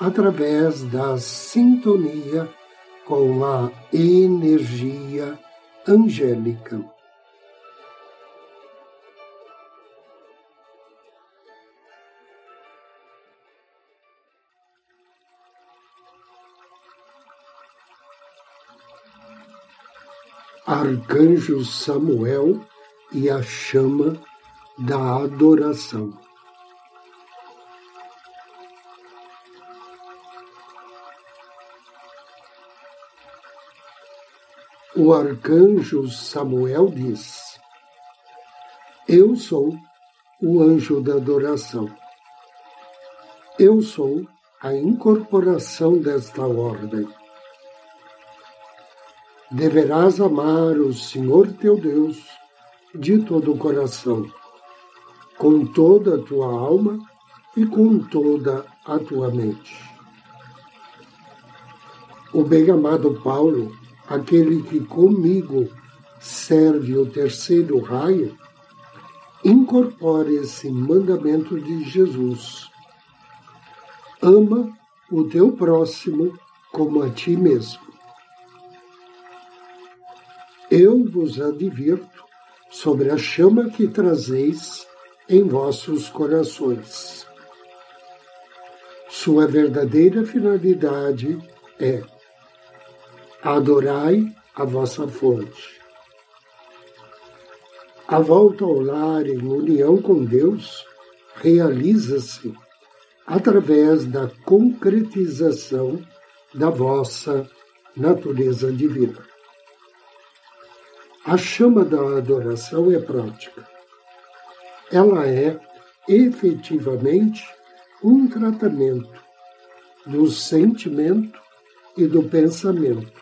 através da sintonia com a energia angélica. Arcanjo Samuel e a chama da adoração. O arcanjo Samuel diz: Eu sou o anjo da adoração. Eu sou a incorporação desta ordem. Deverás amar o Senhor teu Deus de todo o coração, com toda a tua alma e com toda a tua mente. O bem-amado Paulo aquele que comigo serve o terceiro raio, incorpore esse mandamento de Jesus. Ama o teu próximo como a ti mesmo. Eu vos advirto sobre a chama que trazeis em vossos corações. Sua verdadeira finalidade é adorai a vossa fonte. A volta ao lar em união com Deus realiza-se através da concretização da vossa natureza divina. A chama da adoração é prática. Ela é efetivamente um tratamento do sentimento e do pensamento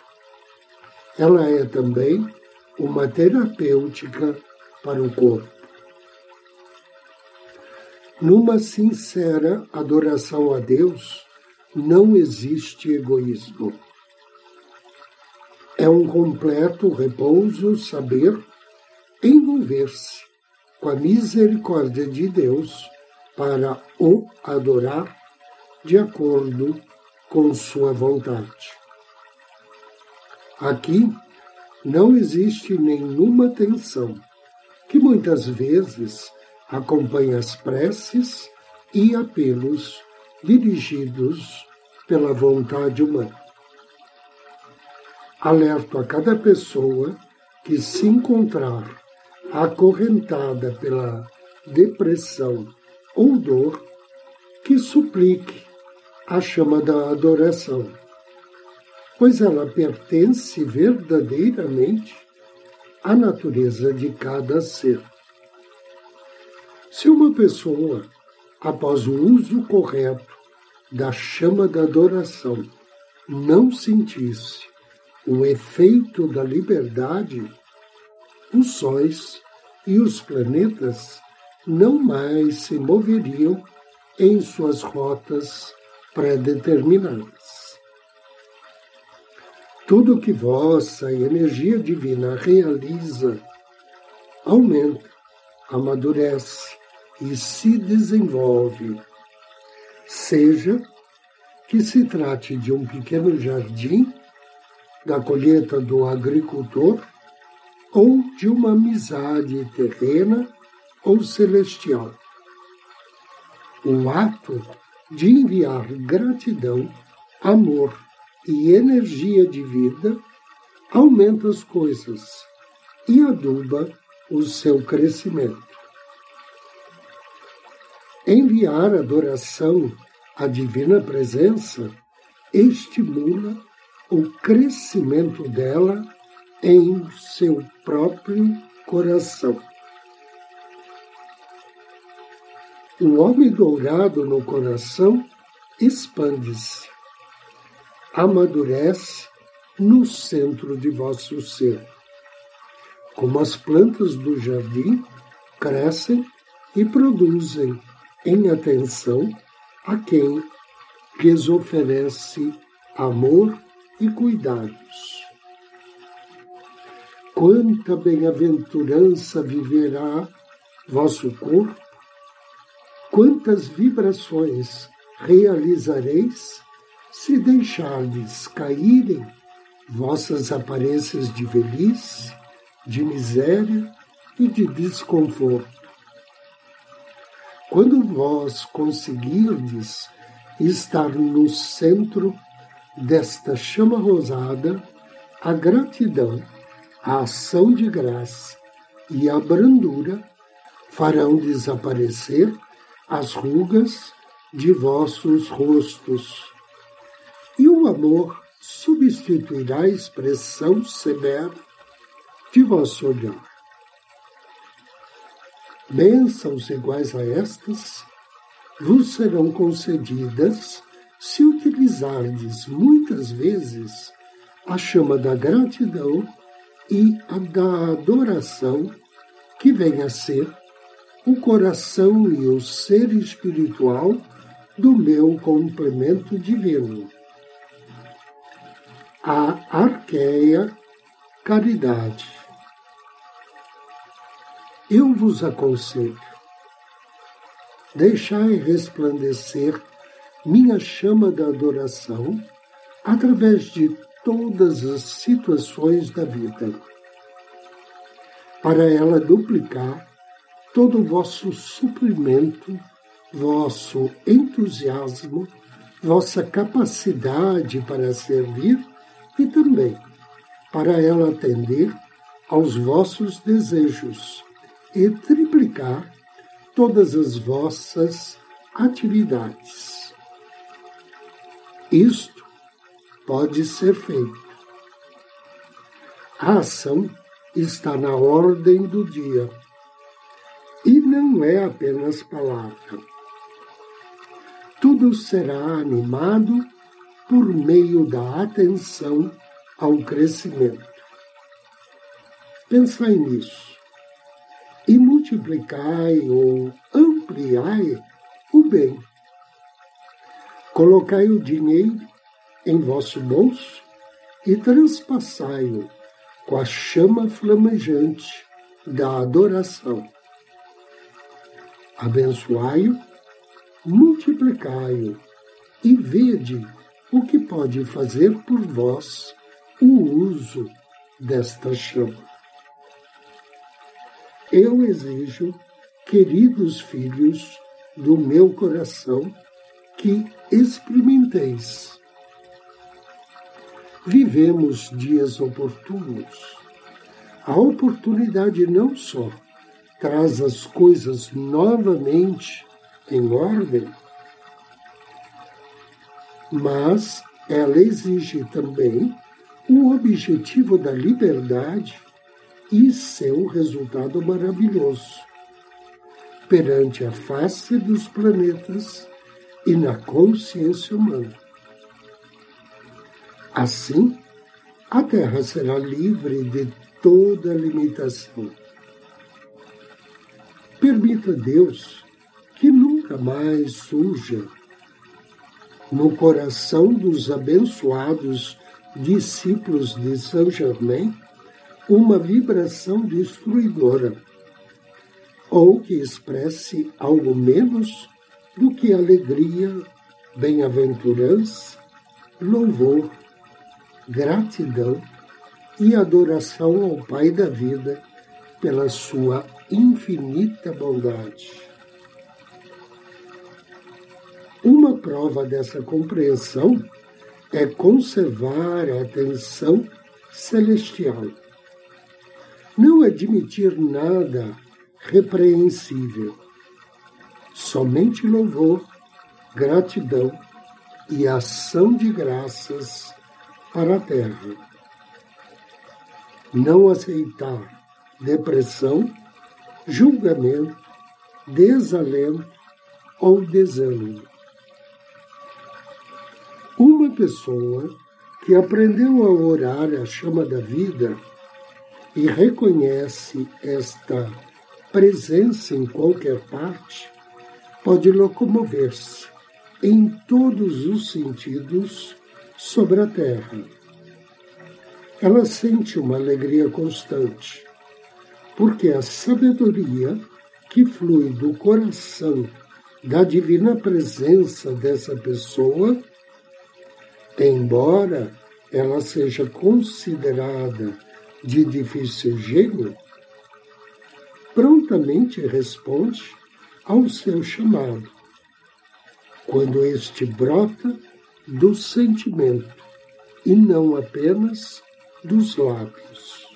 ela é também uma terapêutica para o corpo. Numa sincera adoração a Deus, não existe egoísmo. É um completo repouso saber envolver-se com a misericórdia de Deus para o adorar de acordo com sua vontade. Aqui não existe nenhuma tensão, que muitas vezes acompanha as preces e apelos dirigidos pela vontade humana. Alerto a cada pessoa que se encontrar acorrentada pela depressão ou dor, que suplique a chama da adoração pois ela pertence verdadeiramente à natureza de cada ser. Se uma pessoa, após o uso correto da chama da adoração, não sentisse o efeito da liberdade, os sóis e os planetas não mais se moveriam em suas rotas pré-determinadas. Tudo que vossa energia divina realiza aumenta, amadurece e se desenvolve. Seja que se trate de um pequeno jardim, da colheita do agricultor, ou de uma amizade terrena ou celestial. O ato de enviar gratidão, amor, e energia de vida, aumenta as coisas e aduba o seu crescimento. Enviar adoração à Divina Presença estimula o crescimento dela em seu próprio coração. O homem dourado no coração expande-se, amadurece no centro de vosso ser. Como as plantas do jardim crescem e produzem em atenção a quem lhes oferece amor e cuidados. Quanta bem-aventurança viverá vosso corpo, quantas vibrações realizareis se deixardes caírem vossas aparências de velhice, de miséria e de desconforto. Quando vós conseguirdes estar no centro desta chama rosada, a gratidão, a ação de graça e a brandura farão desaparecer as rugas de vossos rostos. Amor substituirá a expressão severa de vosso olhar. Bênçãos iguais a estas vos serão concedidas se utilizardes muitas vezes a chama da gratidão e a da adoração, que vem a ser o coração e o ser espiritual do meu complemento divino. A arqueia caridade. Eu vos aconselho, deixai resplandecer minha chama da adoração através de todas as situações da vida, para ela duplicar todo o vosso suprimento, vosso entusiasmo, vossa capacidade para servir e também para ela atender aos vossos desejos e triplicar todas as vossas atividades. Isto pode ser feito. A ação está na ordem do dia e não é apenas palavra. Tudo será animado por meio da atenção ao crescimento. Pensai nisso e multiplicai ou ampliai o bem. Colocai o dinheiro em vosso bolso e transpassai-o com a chama flamejante da adoração. Abençoai-o, multiplicai-o e vede o que pode fazer por vós o uso desta chama. Eu exijo, queridos filhos do meu coração, que experimenteis. Vivemos dias oportunos. A oportunidade não só traz as coisas novamente em ordem, mas ela exige também o objetivo da liberdade e seu resultado maravilhoso perante a face dos planetas e na consciência humana. Assim, a Terra será livre de toda limitação. Permita Deus que nunca mais surja no coração dos abençoados discípulos de Saint Germain uma vibração destruidora, ou que expresse algo menos do que alegria, bem-aventurança, louvor, gratidão e adoração ao Pai da vida pela sua infinita bondade. Uma prova dessa compreensão é conservar a atenção celestial não admitir nada repreensível, somente louvor, gratidão e ação de graças para a terra. Não aceitar depressão, julgamento, desalento ou desânimo. Pessoa que aprendeu a orar a chama da vida e reconhece esta presença em qualquer parte, pode locomover-se em todos os sentidos sobre a terra. Ela sente uma alegria constante, porque a sabedoria que flui do coração da divina presença dessa pessoa, embora ela seja considerada de difícil gênio, prontamente responde ao seu chamado, quando este brota do sentimento e não apenas dos lábios.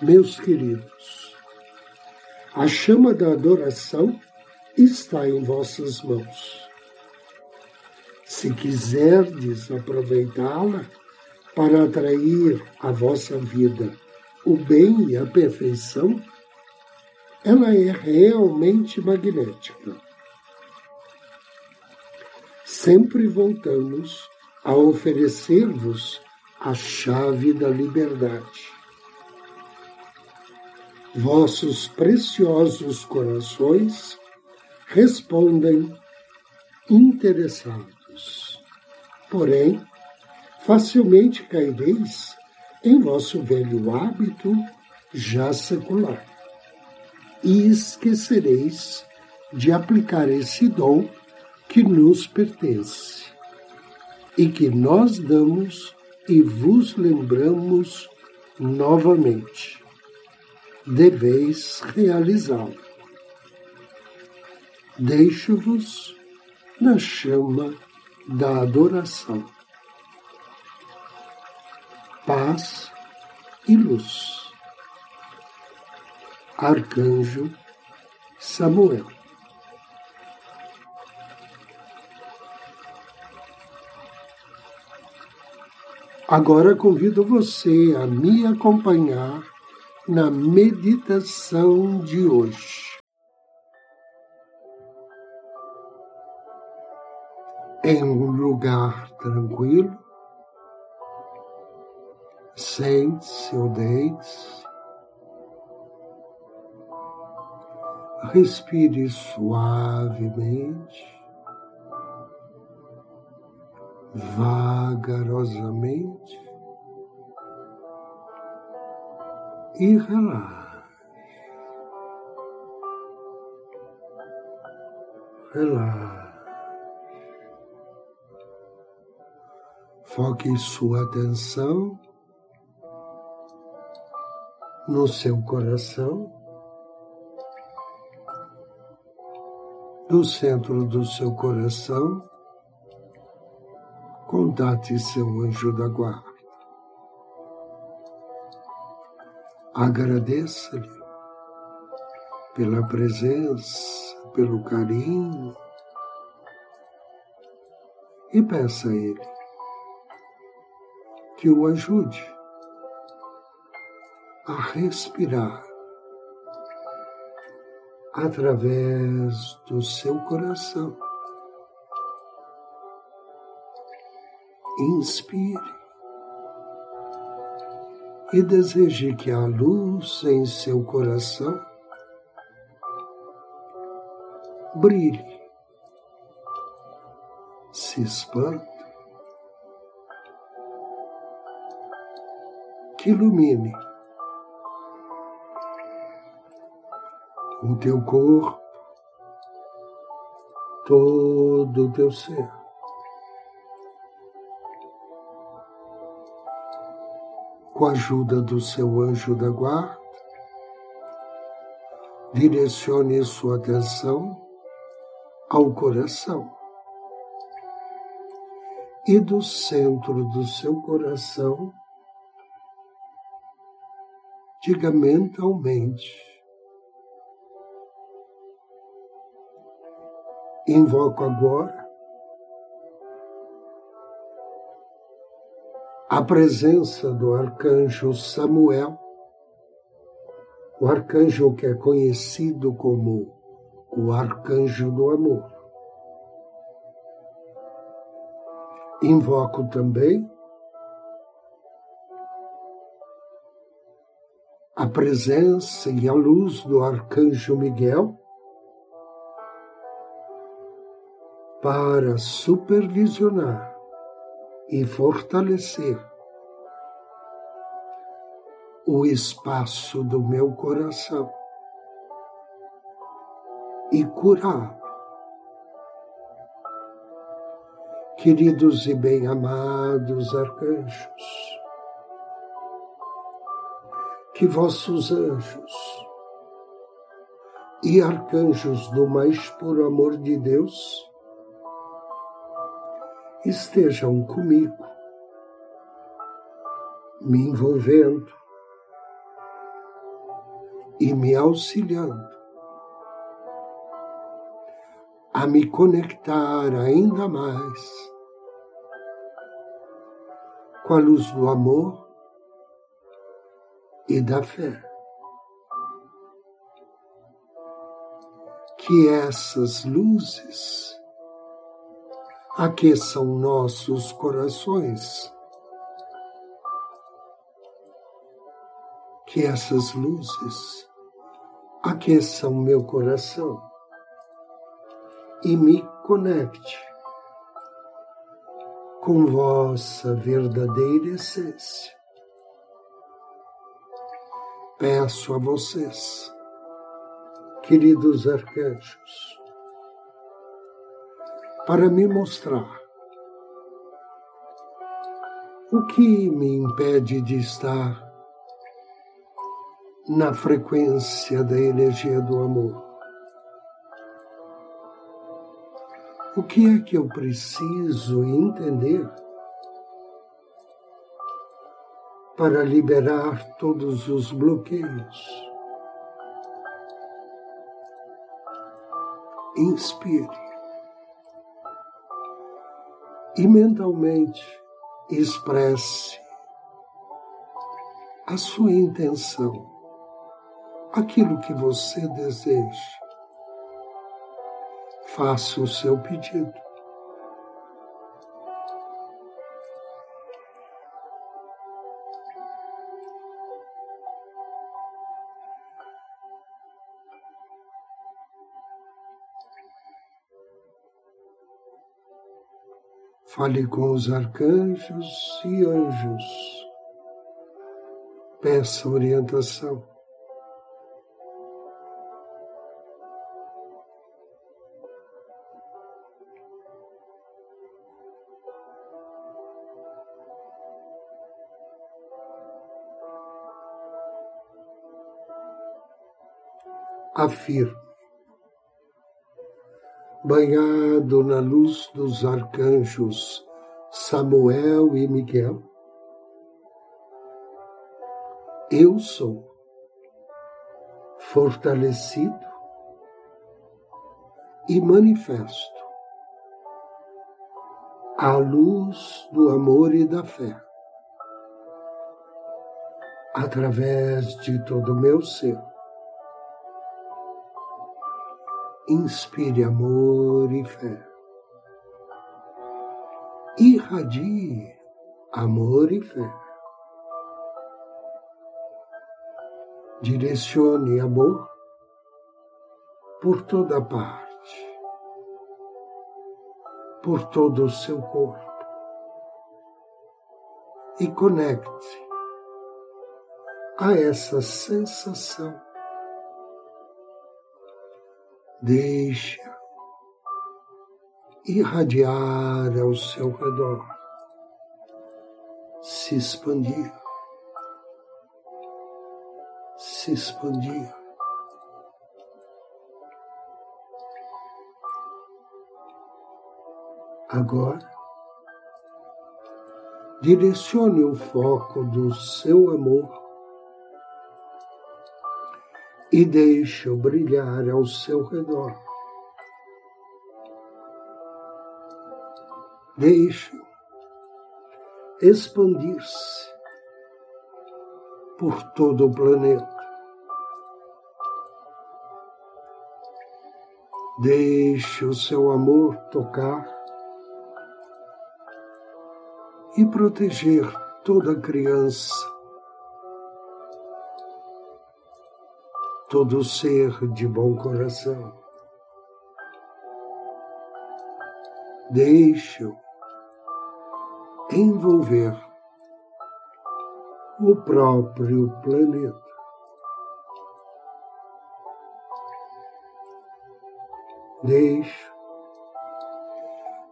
Meus queridos, a chama da adoração está em vossas mãos. Se quiserdes aproveitá-la para atrair à vossa vida o bem e a perfeição, ela é realmente magnética. Sempre voltamos a oferecer-vos a chave da liberdade. Vossos preciosos corações respondem interessados. Porém, facilmente caireis em vosso velho hábito já secular e esquecereis de aplicar esse dom que nos pertence e que nós damos e vos lembramos novamente. Deveis realizá-lo. Deixo-vos na chama da adoração. Paz e luz. Arcanjo Samuel. Agora convido você a me acompanhar na meditação de hoje. Em um lugar tranquilo. Sente-se ou deite-se. Respire suavemente, vagarosamente e relaxe. Relaxe. Foque sua atenção no seu coração, no centro do seu coração, contate seu anjo da guarda. Agradeça-lhe pela presença, pelo carinho e peça a ele que o ajude a respirar através do seu coração. Inspire e deseje que a luz em seu coração brilhe, se expanda que ilumine o teu corpo, todo o teu ser. Com a ajuda do seu anjo da guarda, direcione sua atenção ao coração. E do centro do seu coração, diga mentalmente. Invoco agora a presença do arcanjo Samuel, o arcanjo que é conhecido como o arcanjo do amor. Invoco também a presença e a luz do Arcanjo Miguel para supervisionar e fortalecer o espaço do meu coração e curá-lo. Queridos e bem-amados arcanjos, que vossos anjos e arcanjos do mais puro amor de Deus estejam comigo, me envolvendo e me auxiliando a me conectar ainda mais com a luz do amor e da fé. Que essas luzes aqueçam nossos corações. Que essas luzes aqueçam meu coração e me conecte com vossa verdadeira essência peço a vocês, queridos arcanjos, para me mostrar o que me impede de estar na frequência da energia do amor. O que é que eu preciso entender para liberar todos os bloqueios. Inspire. E mentalmente expresse a sua intenção, aquilo que você deseja. Faça o seu pedido. Fale com os arcanjos e anjos. Peça orientação. Afirme banhado na luz dos arcanjos Samuel e Miguel, eu sou fortalecido e manifesto a luz do amor e da fé através de todo o meu ser inspire amor e fé. Irradie amor e fé. Direcione amor por toda parte, por todo o seu corpo e conecte a essa sensação Deixa irradiar ao seu redor, se expandir, se expandir. Agora, direcione o foco do seu amor e deixe-o brilhar ao seu redor. Deixe-o expandir-se por todo o planeta. Deixe o seu amor tocar e proteger toda criança, todo ser de bom coração. Deixe-o envolver o próprio planeta. Deixe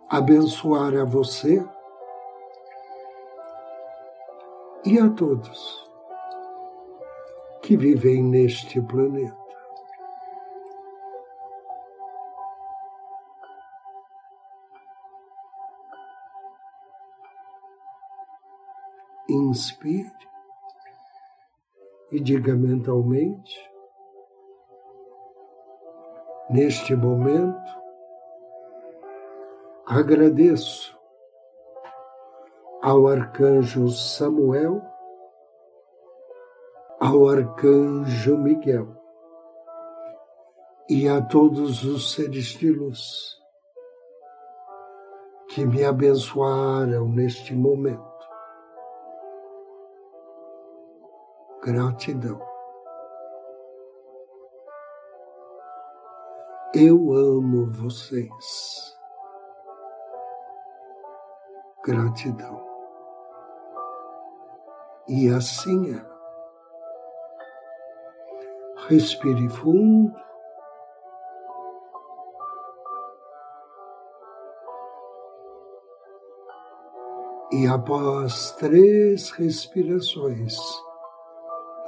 abençoar a você e a todos que vivem neste planeta. Inspire e diga mentalmente, neste momento, agradeço ao arcanjo Samuel, ao arcanjo Miguel e a todos os seres de luz que me abençoaram neste momento. Gratidão. Eu amo vocês. Gratidão. E assim é. Respire fundo. E após três respirações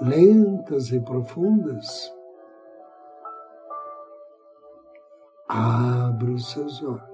lentas e profundas, abra os seus olhos.